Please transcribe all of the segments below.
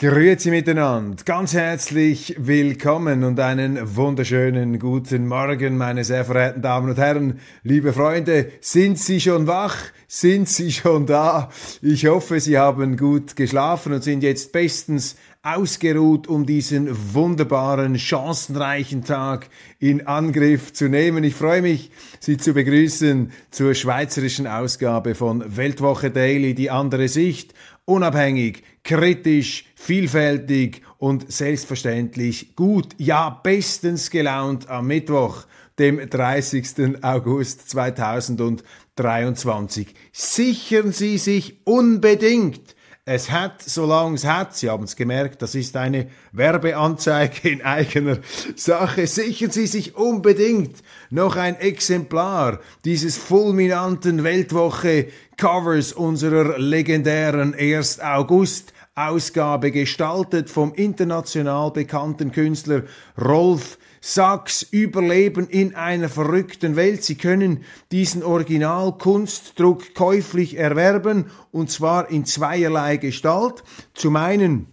Grüezi miteinander, ganz herzlich willkommen und einen wunderschönen guten Morgen, meine sehr verehrten Damen und Herren, liebe Freunde. Sind Sie schon wach? Sind Sie schon da? Ich hoffe, Sie haben gut geschlafen und sind jetzt bestens ausgeruht, um diesen wunderbaren, chancenreichen Tag in Angriff zu nehmen. Ich freue mich, Sie zu begrüßen zur schweizerischen Ausgabe von Weltwoche Daily, die andere Sicht, unabhängig, kritisch, vielfältig und selbstverständlich gut, ja bestens gelaunt am Mittwoch, dem 30. August 2023. Sichern Sie sich unbedingt es hat, solange es hat, Sie haben es gemerkt, das ist eine Werbeanzeige in eigener Sache. Sichern Sie sich unbedingt noch ein Exemplar dieses fulminanten Weltwoche Covers unserer legendären 1. August Ausgabe gestaltet vom international bekannten Künstler Rolf Sachs Überleben in einer verrückten Welt. Sie können diesen Originalkunstdruck käuflich erwerben und zwar in zweierlei Gestalt. Zum einen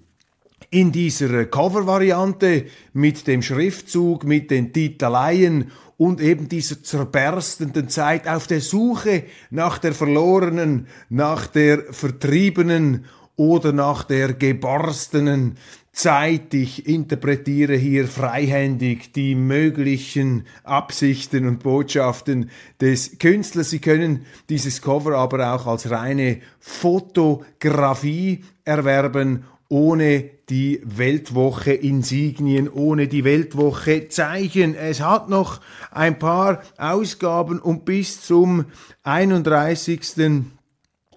in dieser Cover-Variante mit dem Schriftzug, mit den Titeleien und eben dieser zerberstenden Zeit auf der Suche nach der verlorenen, nach der vertriebenen oder nach der geborstenen Zeit. Ich interpretiere hier freihändig die möglichen Absichten und Botschaften des Künstlers. Sie können dieses Cover aber auch als reine Fotografie erwerben ohne die Weltwoche Insignien, ohne die Weltwoche Zeichen. Es hat noch ein paar Ausgaben und bis zum 31.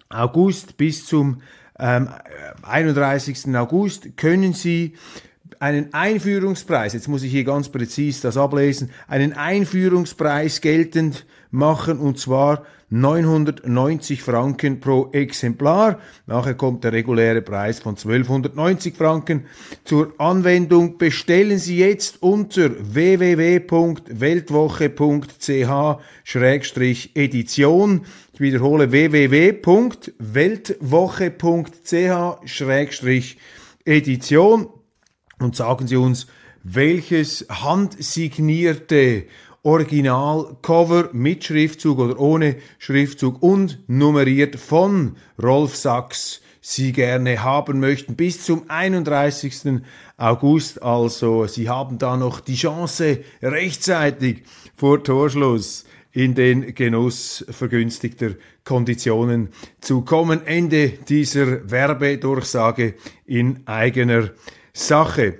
August, bis zum ähm, 31. August können Sie einen Einführungspreis, jetzt muss ich hier ganz präzise das ablesen, einen Einführungspreis geltend machen und zwar 990 Franken pro Exemplar. Nachher kommt der reguläre Preis von 1290 Franken zur Anwendung. Bestellen Sie jetzt unter www.weltwoche.ch-edition. Ich wiederhole www.weltwoche.ch-edition und sagen Sie uns, welches handsignierte Originalcover mit Schriftzug oder ohne Schriftzug und nummeriert von Rolf Sachs Sie gerne haben möchten bis zum 31. August. Also Sie haben da noch die Chance rechtzeitig vor Torschluss in den Genuss vergünstigter Konditionen zu kommen. Ende dieser Werbedurchsage in eigener Sache.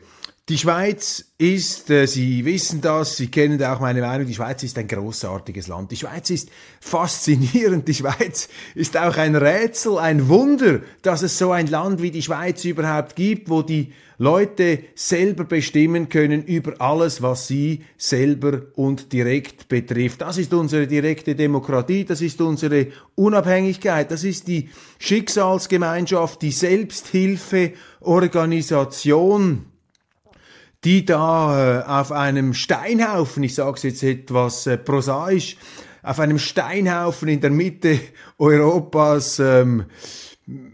Die Schweiz ist, äh, Sie wissen das, Sie kennen auch meine Meinung, die Schweiz ist ein großartiges Land. Die Schweiz ist faszinierend. Die Schweiz ist auch ein Rätsel, ein Wunder, dass es so ein Land wie die Schweiz überhaupt gibt, wo die Leute selber bestimmen können über alles, was sie selber und direkt betrifft. Das ist unsere direkte Demokratie, das ist unsere Unabhängigkeit, das ist die Schicksalsgemeinschaft, die Selbsthilfeorganisation, die da äh, auf einem Steinhaufen, ich sage es jetzt etwas äh, prosaisch, auf einem Steinhaufen in der Mitte Europas ähm,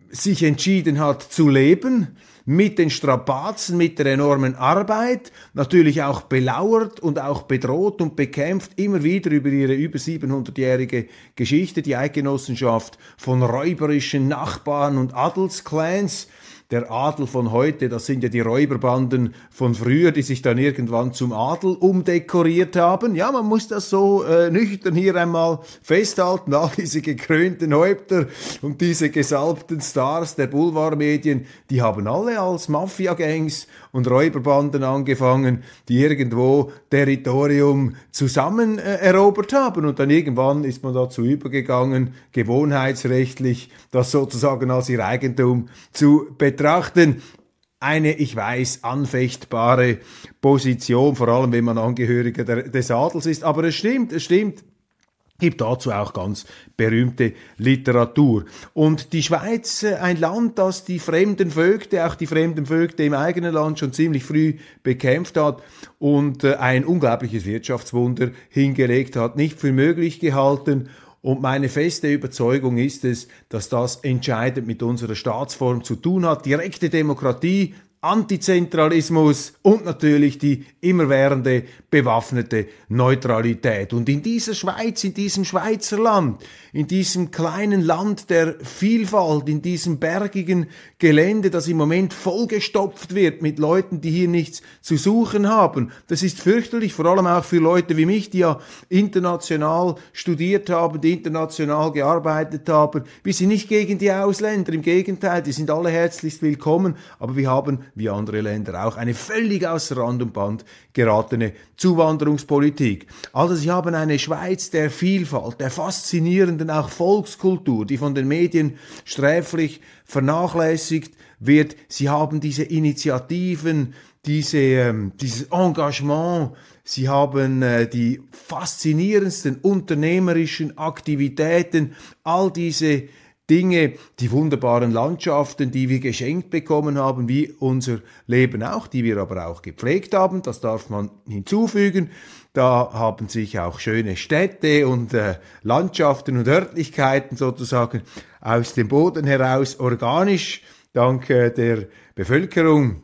sich entschieden hat zu leben, mit den Strapazen, mit der enormen Arbeit, natürlich auch belauert und auch bedroht und bekämpft, immer wieder über ihre über 700-jährige Geschichte, die Eidgenossenschaft von räuberischen Nachbarn und Adelsclans, der Adel von heute, das sind ja die Räuberbanden von früher, die sich dann irgendwann zum Adel umdekoriert haben. Ja, man muss das so äh, nüchtern hier einmal festhalten, all diese gekrönten Häupter und diese gesalbten Stars der Boulevardmedien, die haben alle als Mafia-Gangs und Räuberbanden angefangen, die irgendwo Territorium zusammen äh, erobert haben. Und dann irgendwann ist man dazu übergegangen, gewohnheitsrechtlich das sozusagen als ihr Eigentum zu betrachten eine, ich weiß, anfechtbare Position, vor allem wenn man Angehöriger des Adels ist. Aber es stimmt, es stimmt gibt dazu auch ganz berühmte Literatur. Und die Schweiz, äh, ein Land, das die fremden Vögte, auch die fremden Vögte im eigenen Land schon ziemlich früh bekämpft hat und äh, ein unglaubliches Wirtschaftswunder hingelegt hat, nicht für möglich gehalten. Und meine feste Überzeugung ist es, dass das entscheidend mit unserer Staatsform zu tun hat. Direkte Demokratie, Antizentralismus und natürlich die immerwährende bewaffnete Neutralität. Und in dieser Schweiz, in diesem Schweizer Land, in diesem kleinen Land der Vielfalt, in diesem bergigen Gelände, das im Moment vollgestopft wird mit Leuten, die hier nichts zu suchen haben, das ist fürchterlich, vor allem auch für Leute wie mich, die ja international studiert haben, die international gearbeitet haben. Wir sind nicht gegen die Ausländer, im Gegenteil, die sind alle herzlichst willkommen, aber wir haben wie andere Länder auch, eine völlig außer Rand und Band geratene Zuwanderungspolitik. Also sie haben eine Schweiz der Vielfalt, der faszinierenden auch Volkskultur, die von den Medien sträflich vernachlässigt wird. Sie haben diese Initiativen, diese, ähm, dieses Engagement, sie haben äh, die faszinierendsten unternehmerischen Aktivitäten, all diese Dinge, die wunderbaren Landschaften, die wir geschenkt bekommen haben, wie unser Leben auch, die wir aber auch gepflegt haben, das darf man hinzufügen. Da haben sich auch schöne Städte und äh, Landschaften und Örtlichkeiten sozusagen aus dem Boden heraus organisch, dank äh, der Bevölkerung,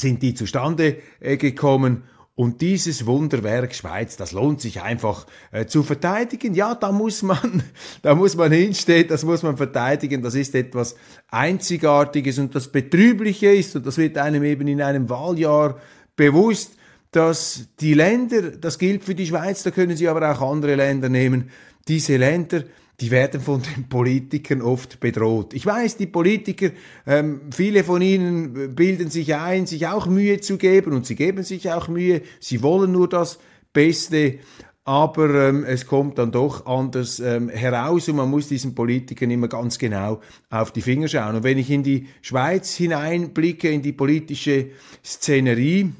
sind die zustande äh, gekommen und dieses Wunderwerk Schweiz, das lohnt sich einfach äh, zu verteidigen. Ja, da muss man, da muss man hinstehen, das muss man verteidigen. Das ist etwas Einzigartiges und das Betrübliche ist, und das wird einem eben in einem Wahljahr bewusst, dass die Länder, das gilt für die Schweiz, da können Sie aber auch andere Länder nehmen, diese Länder, die werden von den Politikern oft bedroht. Ich weiß, die Politiker, ähm, viele von ihnen bilden sich ein, sich auch Mühe zu geben und sie geben sich auch Mühe, sie wollen nur das Beste, aber ähm, es kommt dann doch anders ähm, heraus und man muss diesen Politikern immer ganz genau auf die Finger schauen. Und wenn ich in die Schweiz hineinblicke, in die politische Szenerie,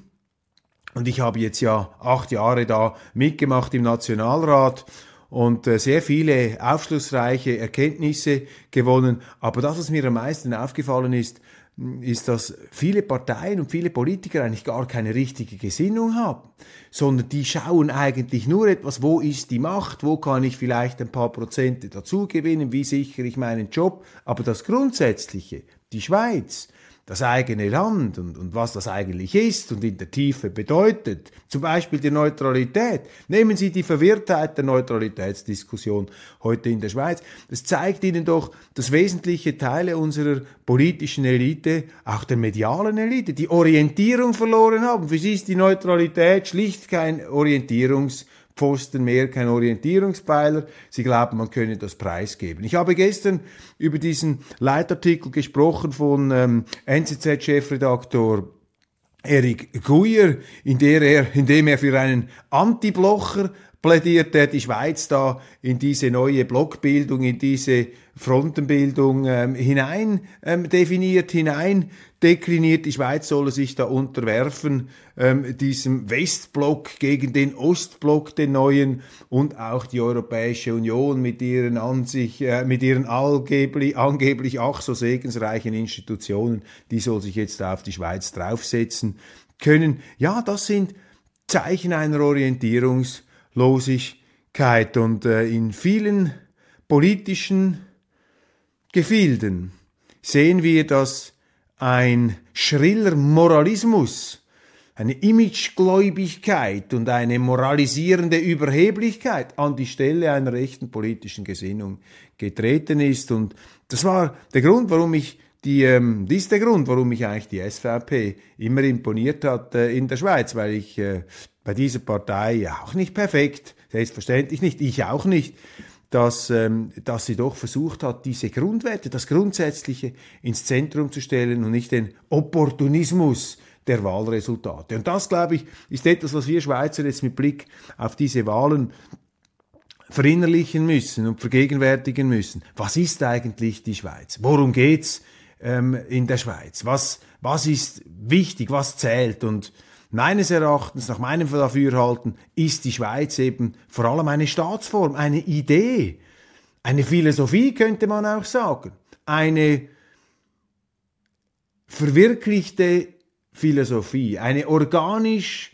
und ich habe jetzt ja acht Jahre da mitgemacht im Nationalrat, und äh, sehr viele aufschlussreiche Erkenntnisse gewonnen. Aber das, was mir am meisten aufgefallen ist, ist, dass viele Parteien und viele Politiker eigentlich gar keine richtige Gesinnung haben, sondern die schauen eigentlich nur etwas, wo ist die Macht, wo kann ich vielleicht ein paar Prozente dazu gewinnen, wie sichere ich meinen Job, aber das Grundsätzliche, die Schweiz, das eigene Land und, und was das eigentlich ist und in der Tiefe bedeutet. Zum Beispiel die Neutralität. Nehmen Sie die Verwirrtheit der Neutralitätsdiskussion heute in der Schweiz. Das zeigt Ihnen doch, dass wesentliche Teile unserer politischen Elite, auch der medialen Elite, die Orientierung verloren haben. Für sie ist die Neutralität schlicht kein Orientierungs- Pfosten mehr, kein Orientierungspfeiler. Sie glauben, man könne das preisgeben. Ich habe gestern über diesen Leitartikel gesprochen von ähm, NZZ-Chefredaktor Erik Guyer, in, der er, in dem er für einen Anti-Blocher plädiert, der die Schweiz da in diese neue Blockbildung, in diese Frontenbildung ähm, hinein ähm, definiert, hinein dekliniert. Die Schweiz solle sich da unterwerfen, ähm, diesem Westblock gegen den Ostblock, den neuen, und auch die Europäische Union mit ihren an sich, äh, mit ihren angeblich, angeblich ach so segensreichen Institutionen, die soll sich jetzt auf die Schweiz draufsetzen können. Ja, das sind Zeichen einer Orientierungslosigkeit und äh, in vielen politischen Gefilden sehen wir, dass ein schriller Moralismus, eine Imagegläubigkeit und eine moralisierende Überheblichkeit an die Stelle einer echten politischen Gesinnung getreten ist. Und das war der Grund, warum ich die, ähm, das ist der Grund, warum mich eigentlich die SVP immer imponiert hat äh, in der Schweiz, weil ich äh, bei dieser Partei auch nicht perfekt, selbstverständlich nicht, ich auch nicht, dass, ähm, dass sie doch versucht hat, diese Grundwerte, das Grundsätzliche ins Zentrum zu stellen und nicht den Opportunismus der Wahlresultate. Und das, glaube ich, ist etwas, was wir Schweizer jetzt mit Blick auf diese Wahlen verinnerlichen müssen und vergegenwärtigen müssen. Was ist eigentlich die Schweiz? Worum geht's ähm, in der Schweiz? Was, was ist wichtig? Was zählt? Und meines Erachtens, nach meinem Dafürhalten, ist die Schweiz eben vor allem eine Staatsform, eine Idee, eine Philosophie könnte man auch sagen, eine verwirklichte Philosophie, eine organisch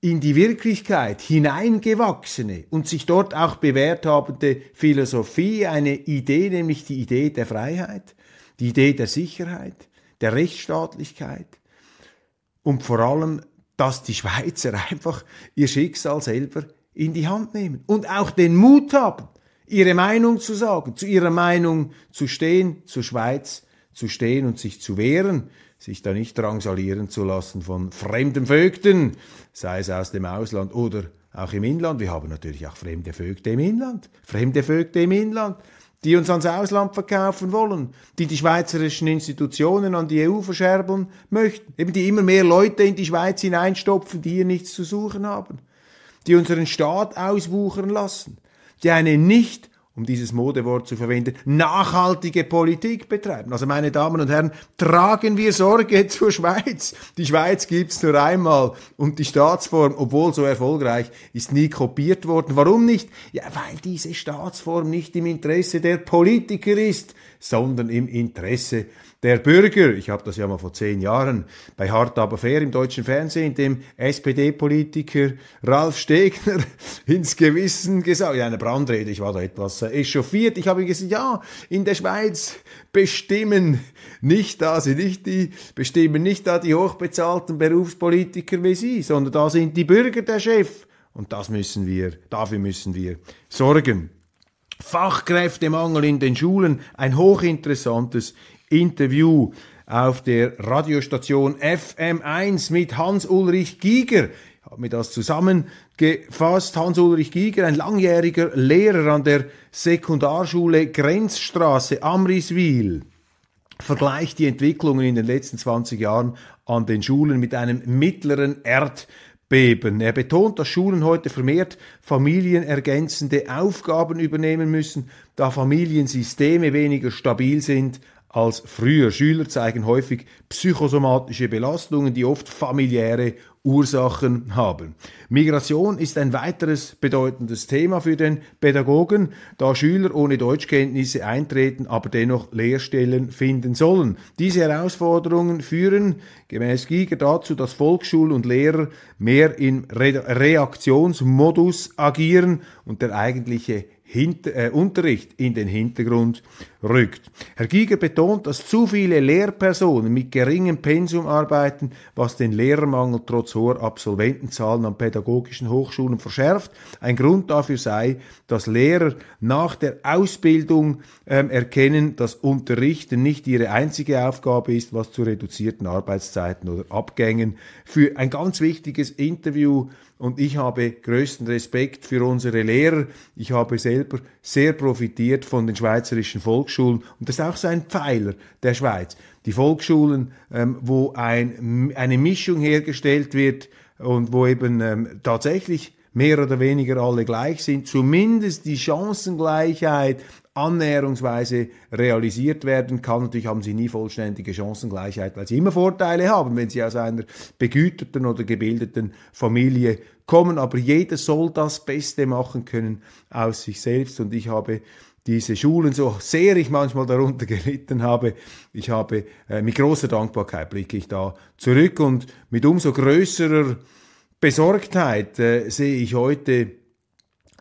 in die Wirklichkeit hineingewachsene und sich dort auch bewährt habende Philosophie, eine Idee, nämlich die Idee der Freiheit, die Idee der Sicherheit, der Rechtsstaatlichkeit und vor allem, dass die Schweizer einfach ihr Schicksal selber in die Hand nehmen und auch den Mut haben, ihre Meinung zu sagen, zu ihrer Meinung zu stehen, zur Schweiz zu stehen und sich zu wehren sich da nicht drangsalieren zu lassen von fremden Vögten, sei es aus dem Ausland oder auch im Inland. Wir haben natürlich auch fremde Vögte im Inland, fremde Vögte im Inland, die uns ans Ausland verkaufen wollen, die die schweizerischen Institutionen an die EU verscherbeln möchten, eben die immer mehr Leute in die Schweiz hineinstopfen, die hier nichts zu suchen haben, die unseren Staat auswuchern lassen, die eine nicht um dieses Modewort zu verwenden, nachhaltige Politik betreiben. Also meine Damen und Herren, tragen wir Sorge zur Schweiz. Die Schweiz gibt's nur einmal und die Staatsform, obwohl so erfolgreich, ist nie kopiert worden. Warum nicht? Ja, weil diese Staatsform nicht im Interesse der Politiker ist, sondern im Interesse der Bürger. Ich habe das ja mal vor zehn Jahren bei Hart aber fair im deutschen Fernsehen dem SPD-Politiker Ralf Stegner ins Gewissen gesagt. Ja, eine Brandrede, ich war da etwas äh, echauffiert. Ich habe gesagt, ja, in der Schweiz bestimmen nicht da sind nicht die, bestimmen nicht da die hochbezahlten Berufspolitiker wie Sie, sondern da sind die Bürger der Chef. Und das müssen wir, dafür müssen wir sorgen. Fachkräftemangel in den Schulen, ein hochinteressantes Interview auf der Radiostation FM1 mit Hans-Ulrich Giger. Ich habe mir das zusammengefasst. Hans-Ulrich Giger, ein langjähriger Lehrer an der Sekundarschule Grenzstraße Amriswil, vergleicht die Entwicklungen in den letzten 20 Jahren an den Schulen mit einem mittleren Erdbeben. Er betont, dass Schulen heute vermehrt familienergänzende Aufgaben übernehmen müssen, da Familiensysteme weniger stabil sind als früher. Schüler zeigen häufig psychosomatische Belastungen, die oft familiäre Ursachen haben. Migration ist ein weiteres bedeutendes Thema für den Pädagogen, da Schüler ohne Deutschkenntnisse eintreten, aber dennoch Lehrstellen finden sollen. Diese Herausforderungen führen gemäß Giger dazu, dass Volksschul- und Lehrer mehr in Re Reaktionsmodus agieren und der eigentliche Hinter, äh, Unterricht in den Hintergrund rückt. Herr Giger betont, dass zu viele Lehrpersonen mit geringem Pensum arbeiten, was den Lehrermangel trotz hoher Absolventenzahlen an pädagogischen Hochschulen verschärft. Ein Grund dafür sei, dass Lehrer nach der Ausbildung ähm, erkennen, dass Unterrichten nicht ihre einzige Aufgabe ist, was zu reduzierten Arbeitszeiten oder Abgängen für ein ganz wichtiges Interview und ich habe größten Respekt für unsere Lehrer. Ich habe selber sehr profitiert von den schweizerischen Volksschulen und das ist auch so ein Pfeiler der Schweiz. Die Volksschulen, ähm, wo ein, eine Mischung hergestellt wird und wo eben ähm, tatsächlich mehr oder weniger alle gleich sind, zumindest die Chancengleichheit annäherungsweise realisiert werden kann. Natürlich haben sie nie vollständige Chancengleichheit, weil sie immer Vorteile haben, wenn sie aus einer begüterten oder gebildeten Familie kommen. Aber jeder soll das Beste machen können aus sich selbst. Und ich habe diese Schulen, so sehr ich manchmal darunter gelitten habe, ich habe äh, mit großer Dankbarkeit blicke ich da zurück und mit umso größerer Besorgtheit äh, sehe ich heute,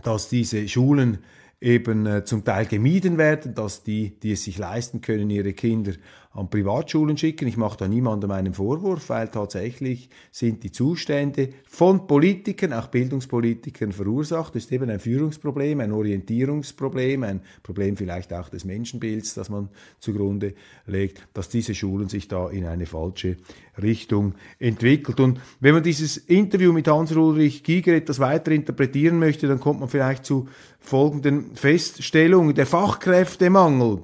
dass diese Schulen eben äh, zum Teil gemieden werden, dass die, die es sich leisten können, ihre Kinder an Privatschulen schicken. Ich mache da niemandem einen Vorwurf, weil tatsächlich sind die Zustände von Politikern, auch Bildungspolitikern verursacht. Das ist eben ein Führungsproblem, ein Orientierungsproblem, ein Problem vielleicht auch des Menschenbilds, das man zugrunde legt, dass diese Schulen sich da in eine falsche Richtung entwickelt. Und wenn man dieses Interview mit Hans-Ulrich Giger etwas weiter interpretieren möchte, dann kommt man vielleicht zu folgenden Feststellungen. Der Fachkräftemangel.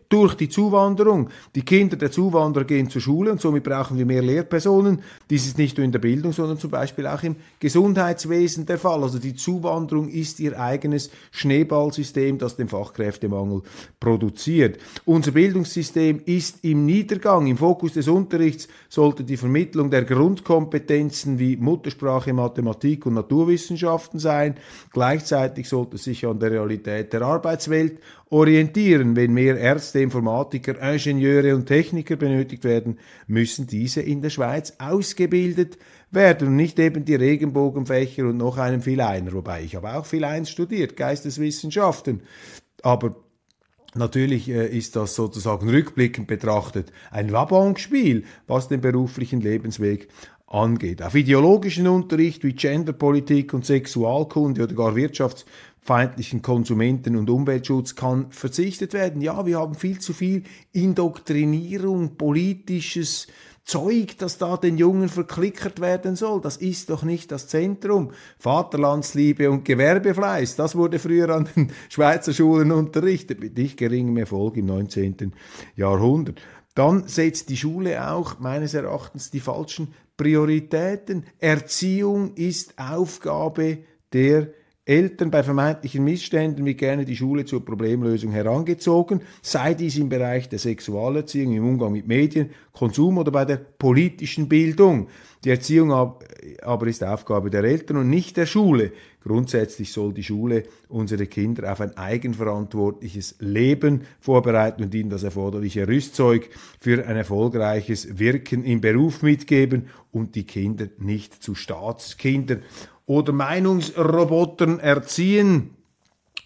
durch die Zuwanderung. Die Kinder der Zuwanderer gehen zur Schule und somit brauchen wir mehr Lehrpersonen. Dies ist nicht nur in der Bildung, sondern zum Beispiel auch im Gesundheitswesen der Fall. Also die Zuwanderung ist ihr eigenes Schneeballsystem, das den Fachkräftemangel produziert. Unser Bildungssystem ist im Niedergang. Im Fokus des Unterrichts sollte die Vermittlung der Grundkompetenzen wie Muttersprache, Mathematik und Naturwissenschaften sein. Gleichzeitig sollte sich an der Realität der Arbeitswelt orientieren. Wenn mehr Ärzte, Informatiker, Ingenieure und Techniker benötigt werden, müssen diese in der Schweiz ausgebildet werden und nicht eben die Regenbogenfächer und noch einen viel einer. Wobei ich habe auch viel eins studiert, Geisteswissenschaften. Aber Natürlich äh, ist das sozusagen rückblickend betrachtet ein Wabonspiel, was den beruflichen Lebensweg angeht. Auf ideologischen Unterricht wie Genderpolitik und Sexualkunde oder gar Wirtschafts- feindlichen Konsumenten- und Umweltschutz kann verzichtet werden. Ja, wir haben viel zu viel Indoktrinierung, politisches Zeug, das da den Jungen verklickert werden soll. Das ist doch nicht das Zentrum. Vaterlandsliebe und Gewerbefleiß, das wurde früher an den Schweizer Schulen unterrichtet, mit nicht geringem Erfolg im 19. Jahrhundert. Dann setzt die Schule auch meines Erachtens die falschen Prioritäten. Erziehung ist Aufgabe der Eltern bei vermeintlichen Missständen wie gerne die Schule zur Problemlösung herangezogen, sei dies im Bereich der Sexualerziehung, im Umgang mit Medien, Konsum oder bei der politischen Bildung. Die Erziehung aber ist Aufgabe der Eltern und nicht der Schule. Grundsätzlich soll die Schule unsere Kinder auf ein eigenverantwortliches Leben vorbereiten und ihnen das erforderliche Rüstzeug für ein erfolgreiches Wirken im Beruf mitgeben und die Kinder nicht zu Staatskindern oder Meinungsrobotern erziehen.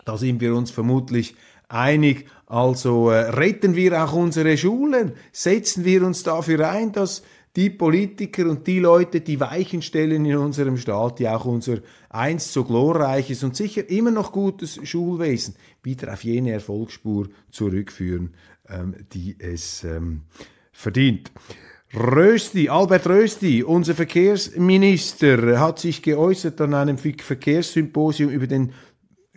Da sind wir uns vermutlich einig. Also äh, retten wir auch unsere Schulen, setzen wir uns dafür ein, dass die Politiker und die Leute, die Weichen stellen in unserem Staat, die auch unser einst so glorreiches und sicher immer noch gutes Schulwesen wieder auf jene Erfolgsspur zurückführen, ähm, die es ähm, verdient. Rösti, Albert Rösti, unser Verkehrsminister, hat sich geäußert an einem Verkehrssymposium über den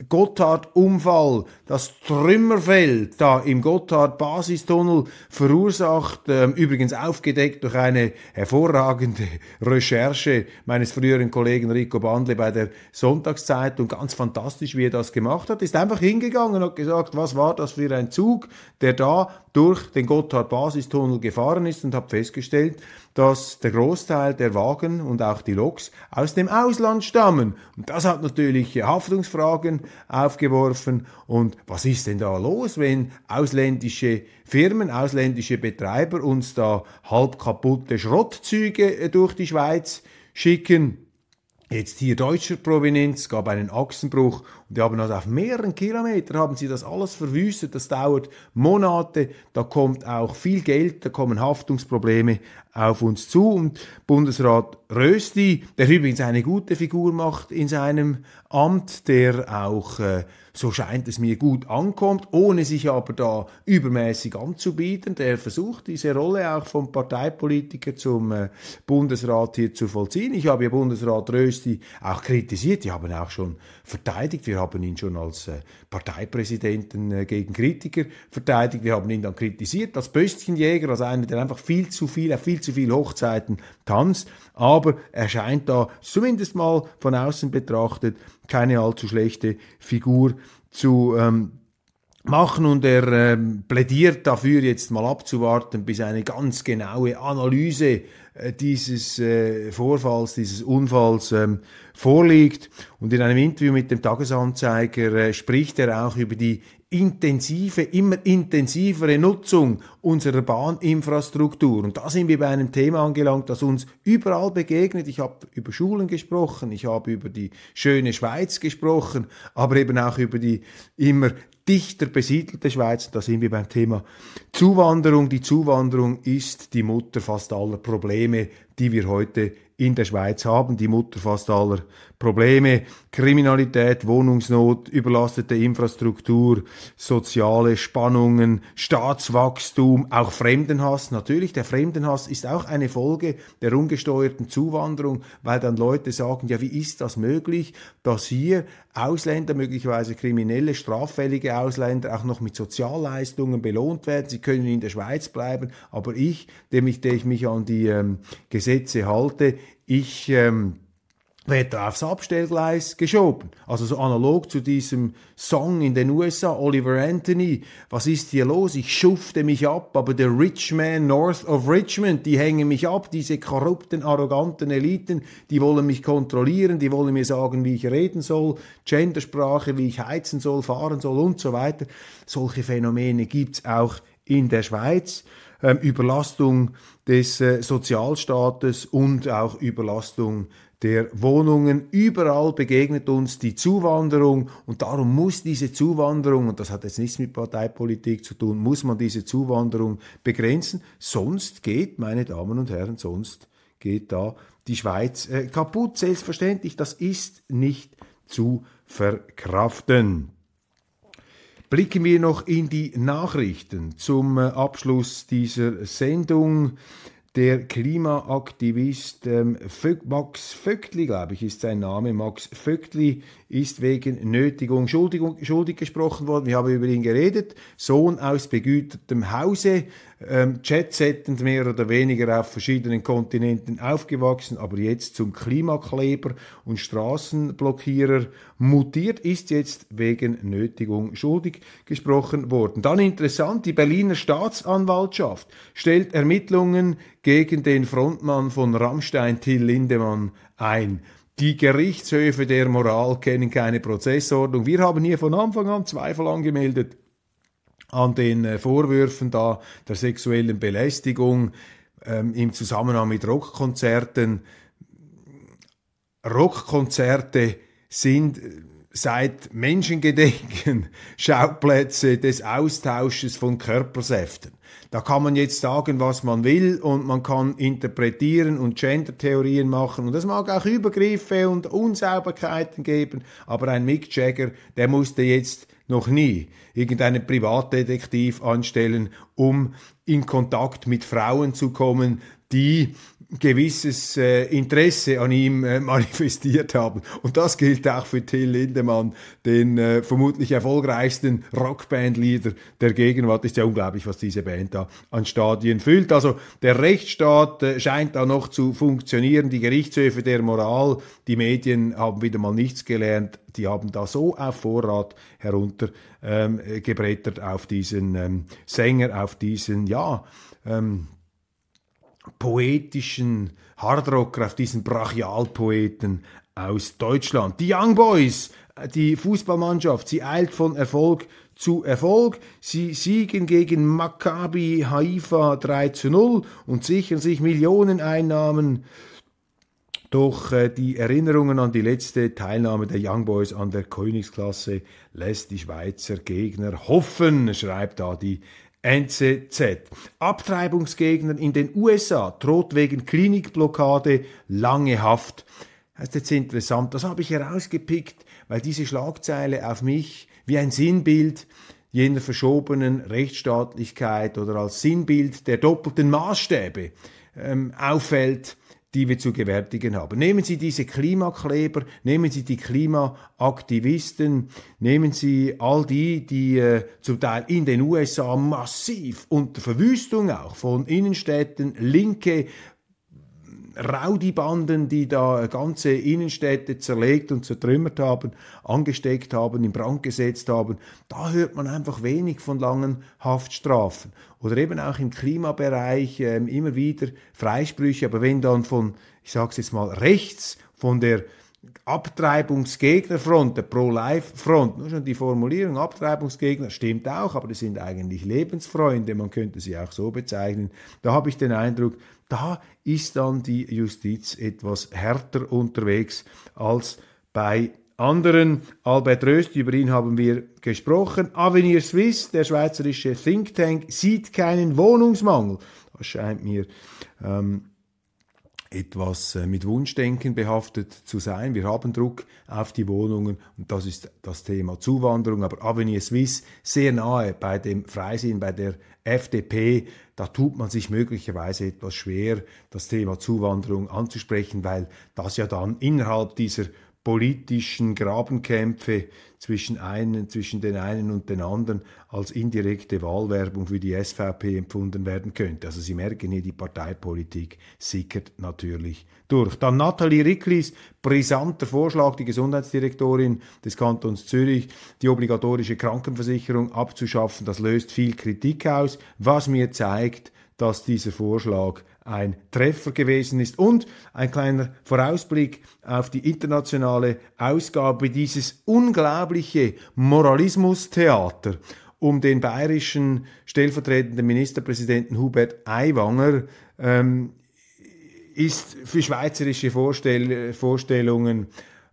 Gotthard-Unfall, das Trümmerfeld da im Gotthard-Basistunnel verursacht, ähm, übrigens aufgedeckt durch eine hervorragende Recherche meines früheren Kollegen Rico Bandle bei der Sonntagszeitung. Ganz fantastisch, wie er das gemacht hat. Ist einfach hingegangen und hat gesagt, was war das für ein Zug, der da durch den Gotthard-Basistunnel gefahren ist und hat festgestellt, dass der Großteil der Wagen und auch die Loks aus dem Ausland stammen. Und das hat natürlich Haftungsfragen aufgeworfen. Und was ist denn da los, wenn ausländische Firmen, ausländische Betreiber uns da halb kaputte Schrottzüge durch die Schweiz schicken? Jetzt hier deutscher Provenienz, gab einen Achsenbruch die haben also auf mehreren Kilometern haben sie das alles verwüstet. Das dauert Monate, da kommt auch viel Geld, da kommen Haftungsprobleme auf uns zu. Und Bundesrat Rösti, der übrigens eine gute Figur macht in seinem Amt, der auch äh, so scheint es mir gut ankommt, ohne sich aber da übermäßig anzubieten. Der versucht diese Rolle auch vom Parteipolitiker zum äh, Bundesrat hier zu vollziehen. Ich habe ja Bundesrat Rösti auch kritisiert, die haben auch schon verteidigt. Wir haben ihn schon als äh, Parteipräsidenten äh, gegen Kritiker verteidigt. Wir haben ihn dann kritisiert als Böstchenjäger, als einer, der einfach viel zu viel, auf viel zu viele Hochzeiten tanzt. Aber er scheint da zumindest mal von außen betrachtet keine allzu schlechte Figur zu ähm, machen und er ähm, plädiert dafür, jetzt mal abzuwarten, bis eine ganz genaue Analyse äh, dieses äh, Vorfalls, dieses Unfalls ähm, vorliegt. Und in einem Interview mit dem Tagesanzeiger äh, spricht er auch über die intensive, immer intensivere Nutzung unserer Bahninfrastruktur. Und da sind wir bei einem Thema angelangt, das uns überall begegnet. Ich habe über Schulen gesprochen, ich habe über die schöne Schweiz gesprochen, aber eben auch über die immer dichter besiedelte Schweiz. Da sind wir beim Thema Zuwanderung. Die Zuwanderung ist die Mutter fast aller Probleme, die wir heute in der Schweiz haben, die Mutter fast aller Probleme, Kriminalität, Wohnungsnot, überlastete Infrastruktur, soziale Spannungen, Staatswachstum, auch Fremdenhass. Natürlich, der Fremdenhass ist auch eine Folge der ungesteuerten Zuwanderung, weil dann Leute sagen, ja, wie ist das möglich, dass hier Ausländer, möglicherweise kriminelle, straffällige Ausländer, auch noch mit Sozialleistungen belohnt werden. Sie können in der Schweiz bleiben, aber ich, der, mich, der ich mich an die ähm, Gesetze halte, ich ähm, werde aufs Abstellgleis geschoben. Also so analog zu diesem Song in den USA, Oliver Anthony. Was ist hier los? Ich schufte mich ab, aber der Rich Man North of Richmond, die hängen mich ab, diese korrupten, arroganten Eliten, die wollen mich kontrollieren, die wollen mir sagen, wie ich reden soll, Gendersprache, wie ich heizen soll, fahren soll und so weiter. Solche Phänomene gibt's auch in der Schweiz. Ähm, Überlastung des äh, Sozialstaates und auch Überlastung der Wohnungen. Überall begegnet uns die Zuwanderung und darum muss diese Zuwanderung, und das hat jetzt nichts mit Parteipolitik zu tun, muss man diese Zuwanderung begrenzen. Sonst geht, meine Damen und Herren, sonst geht da die Schweiz äh, kaputt. Selbstverständlich, das ist nicht zu verkraften. Blicken wir noch in die Nachrichten zum äh, Abschluss dieser Sendung. Der Klimaaktivist ähm, Max Vöckli, glaube ich, ist sein Name. Max Vöckli ist wegen Nötigung schuldig, schuldig gesprochen worden. Wir haben über ihn geredet. Sohn aus begütertem Hause, ähm, Chatsettend mehr oder weniger auf verschiedenen Kontinenten aufgewachsen, aber jetzt zum Klimakleber und Straßenblockierer mutiert, ist jetzt wegen Nötigung schuldig gesprochen worden. Dann interessant, die Berliner Staatsanwaltschaft stellt Ermittlungen gegen den Frontmann von Rammstein, Till Lindemann, ein. Die Gerichtshöfe der Moral kennen keine Prozessordnung. Wir haben hier von Anfang an Zweifel angemeldet an den äh, Vorwürfen da der sexuellen Belästigung ähm, im Zusammenhang mit Rockkonzerten. Rockkonzerte sind äh, seit Menschengedenken Schauplätze des Austausches von Körpersäften. Da kann man jetzt sagen, was man will und man kann interpretieren und Gender-Theorien machen. Und es mag auch Übergriffe und Unsauberkeiten geben, aber ein Mick Jagger, der musste jetzt noch nie irgendeinen Privatdetektiv anstellen, um in Kontakt mit Frauen zu kommen, die gewisses äh, Interesse an ihm äh, manifestiert haben. Und das gilt auch für Till Lindemann, den äh, vermutlich erfolgreichsten Rockbandleader der Gegenwart. Ist ja unglaublich, was diese Band da an Stadien füllt. Also der Rechtsstaat äh, scheint da noch zu funktionieren. Die Gerichtshöfe der Moral, die Medien haben wieder mal nichts gelernt. Die haben da so auf Vorrat herunter ähm, auf diesen ähm, Sänger, auf diesen, ja, ähm, poetischen Hardrocker, auf diesen Brachialpoeten aus Deutschland. Die Young Boys, die Fußballmannschaft, sie eilt von Erfolg zu Erfolg. Sie siegen gegen Maccabi Haifa 3 zu 0 und sichern sich Millioneneinnahmen. Doch äh, die Erinnerungen an die letzte Teilnahme der Young Boys an der Königsklasse lässt die Schweizer Gegner hoffen, schreibt da die NZZ. Abtreibungsgegnern in den USA droht wegen Klinikblockade lange Haft. Das ist jetzt interessant. Das habe ich herausgepickt, weil diese Schlagzeile auf mich wie ein Sinnbild jener verschobenen Rechtsstaatlichkeit oder als Sinnbild der doppelten Maßstäbe ähm, auffällt, die wir zu gewärtigen haben. Nehmen Sie diese Klimakleber, nehmen Sie die Klimaaktivisten, nehmen Sie all die, die äh, zum Teil in den USA massiv unter Verwüstung auch von Innenstädten linke Rowdy-Banden, die da ganze Innenstädte zerlegt und zertrümmert haben, angesteckt haben, in Brand gesetzt haben, da hört man einfach wenig von langen Haftstrafen. Oder eben auch im Klimabereich äh, immer wieder Freisprüche, aber wenn dann von, ich sage es jetzt mal, rechts, von der Abtreibungsgegnerfront, der Pro-Life-Front, nur schon die Formulierung Abtreibungsgegner stimmt auch, aber das sind eigentlich Lebensfreunde, man könnte sie auch so bezeichnen. Da habe ich den Eindruck, da ist dann die Justiz etwas härter unterwegs als bei anderen. Albert Röst, über ihn haben wir gesprochen. Avenir Suisse, der schweizerische Think Tank, sieht keinen Wohnungsmangel. Das scheint mir ähm, etwas äh, mit Wunschdenken behaftet zu sein. Wir haben Druck auf die Wohnungen und das ist das Thema Zuwanderung. Aber Avenir Suisse sehr nahe bei dem Freisinn, bei der FDP, da tut man sich möglicherweise etwas schwer, das Thema Zuwanderung anzusprechen, weil das ja dann innerhalb dieser politischen Grabenkämpfe zwischen, einen, zwischen den einen und den anderen als indirekte Wahlwerbung für die SVP empfunden werden könnte. Also Sie merken hier, die Parteipolitik sickert natürlich durch. Dann Nathalie Ricklis, brisanter Vorschlag, die Gesundheitsdirektorin des Kantons Zürich, die obligatorische Krankenversicherung abzuschaffen. Das löst viel Kritik aus, was mir zeigt, dass dieser Vorschlag ein Treffer gewesen ist. Und ein kleiner Vorausblick auf die internationale Ausgabe dieses unglaubliche Moralismustheater um den bayerischen stellvertretenden Ministerpräsidenten Hubert Aiwanger ähm, ist für schweizerische Vorstell Vorstellungen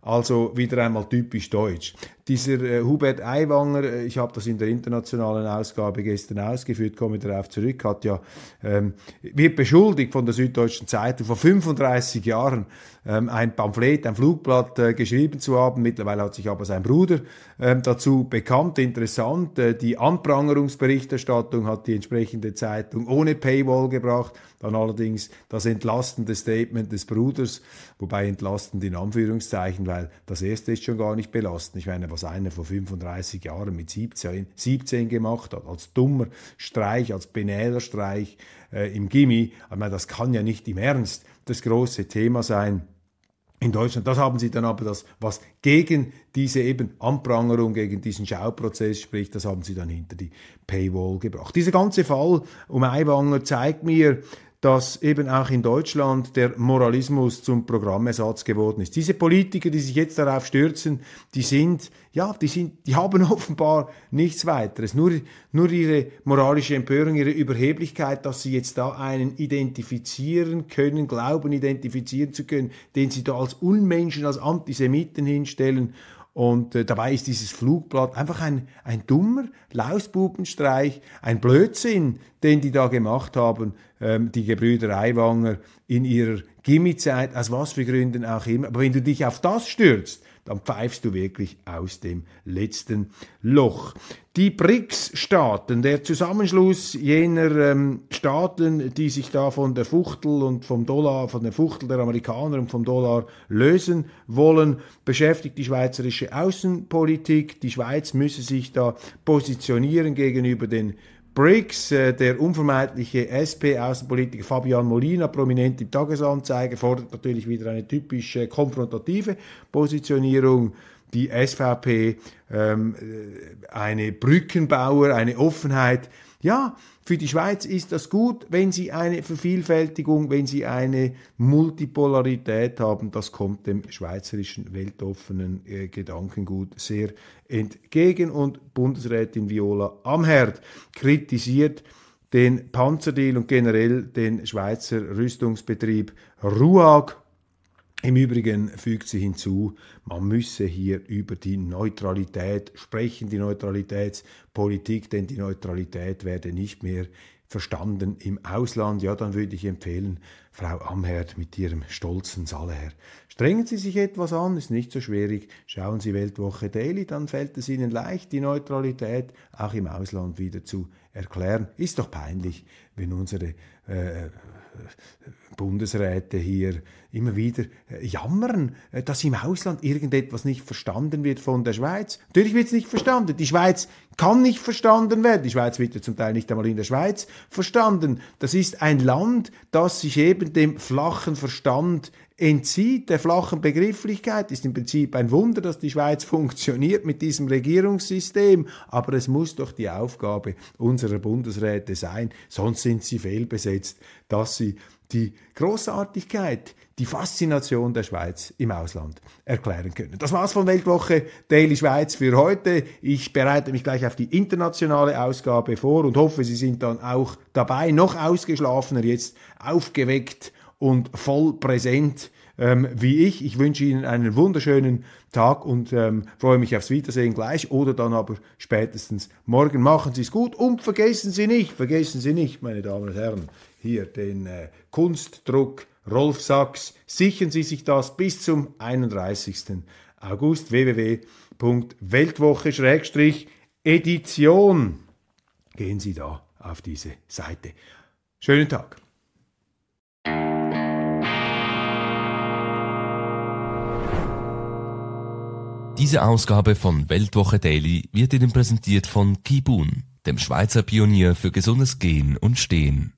also wieder einmal typisch deutsch. Dieser äh, Hubert Aiwanger, äh, ich habe das in der internationalen Ausgabe gestern ausgeführt, komme darauf zurück, hat ja, ähm, wird beschuldigt von der Süddeutschen Zeitung vor 35 Jahren ähm, ein Pamphlet, ein Flugblatt äh, geschrieben zu haben. Mittlerweile hat sich aber sein Bruder ähm, dazu bekannt. Interessant, äh, die Anprangerungsberichterstattung hat die entsprechende Zeitung ohne Paywall gebracht. Dann allerdings das entlastende Statement des Bruders, wobei entlastend in Anführungszeichen, weil das erste ist schon gar nicht belastend. Ich meine, was einer vor 35 Jahren mit 17, 17 gemacht hat, als dummer Streich, als Benälerstreich äh, im Gimmi, meine, das kann ja nicht im Ernst das große Thema sein in Deutschland. Das haben sie dann aber das, was gegen diese eben Anprangerung, gegen diesen Schauprozess spricht, das haben sie dann hinter die Paywall gebracht. Dieser ganze Fall um Aiwanger zeigt mir, dass eben auch in Deutschland der Moralismus zum Programmersatz geworden ist. Diese Politiker, die sich jetzt darauf stürzen, die sind, ja, die sind, die haben offenbar nichts weiteres. Nur, nur ihre moralische Empörung, ihre Überheblichkeit, dass sie jetzt da einen identifizieren können, glauben identifizieren zu können, den sie da als Unmenschen, als Antisemiten hinstellen und äh, dabei ist dieses Flugblatt einfach ein, ein dummer Lausbubenstreich, ein Blödsinn, den die da gemacht haben, ähm, die Gebrüder Aiwanger in ihrer Gimmizeit, aus was für Gründen auch immer. Aber wenn du dich auf das stürzt, dann pfeifst du wirklich aus dem letzten Loch. Die BRICS-Staaten, der Zusammenschluss jener ähm, Staaten, die sich da von der Fuchtel und vom Dollar, von der Fuchtel der Amerikaner und vom Dollar lösen wollen, beschäftigt die schweizerische Außenpolitik. Die Schweiz müsse sich da positionieren gegenüber den BRICS, äh, der unvermeidliche SP-Außenpolitiker Fabian Molina, prominent im Tagesanzeiger, fordert natürlich wieder eine typisch äh, konfrontative Positionierung. Die SVP, ähm, äh, eine Brückenbauer, eine Offenheit. Ja, für die Schweiz ist das gut, wenn sie eine Vervielfältigung, wenn sie eine Multipolarität haben. Das kommt dem schweizerischen weltoffenen äh, Gedankengut sehr entgegen. Und Bundesrätin Viola Amherd kritisiert den Panzerdeal und generell den Schweizer Rüstungsbetrieb RUAG Im Übrigen fügt sie hinzu, man müsse hier über die Neutralität sprechen, die Neutralitätspolitik, denn die Neutralität werde nicht mehr verstanden im Ausland, ja, dann würde ich empfehlen, Frau Amherd mit ihrem stolzen Salher. Strengen Sie sich etwas an, ist nicht so schwierig. Schauen Sie Weltwoche Daily, dann fällt es Ihnen leicht, die Neutralität auch im Ausland wieder zu erklären. Ist doch peinlich, wenn unsere äh, Bundesräte hier immer wieder äh, jammern, äh, dass im Ausland irgendetwas nicht verstanden wird von der Schweiz. Natürlich wird es nicht verstanden. Die Schweiz kann nicht verstanden werden. Die Schweiz wird ja zum Teil nicht einmal in der Schweiz verstanden. Das ist ein Land, das sich eben dem flachen Verstand entzieht, der flachen Begrifflichkeit. Ist im Prinzip ein Wunder, dass die Schweiz funktioniert mit diesem Regierungssystem. Aber es muss doch die Aufgabe unserer Bundesräte sein, sonst sind sie fehlbesetzt, dass sie die Großartigkeit, die Faszination der Schweiz im Ausland erklären können. Das war's von Weltwoche Daily Schweiz für heute. Ich bereite mich gleich auf die internationale Ausgabe vor und hoffe, Sie sind dann auch dabei, noch ausgeschlafener, jetzt aufgeweckt und voll präsent ähm, wie ich. Ich wünsche Ihnen einen wunderschönen Tag und ähm, freue mich aufs Wiedersehen gleich oder dann aber spätestens morgen. Machen Sie es gut und vergessen Sie nicht, vergessen Sie nicht, meine Damen und Herren, hier den äh, Kunstdruck Rolf Sachs. Sichern Sie sich das bis zum 31. August www.weltwoche-edition. Gehen Sie da auf diese Seite. Schönen Tag. Diese Ausgabe von Weltwoche Daily wird Ihnen präsentiert von Kibun, dem Schweizer Pionier für gesundes Gehen und Stehen.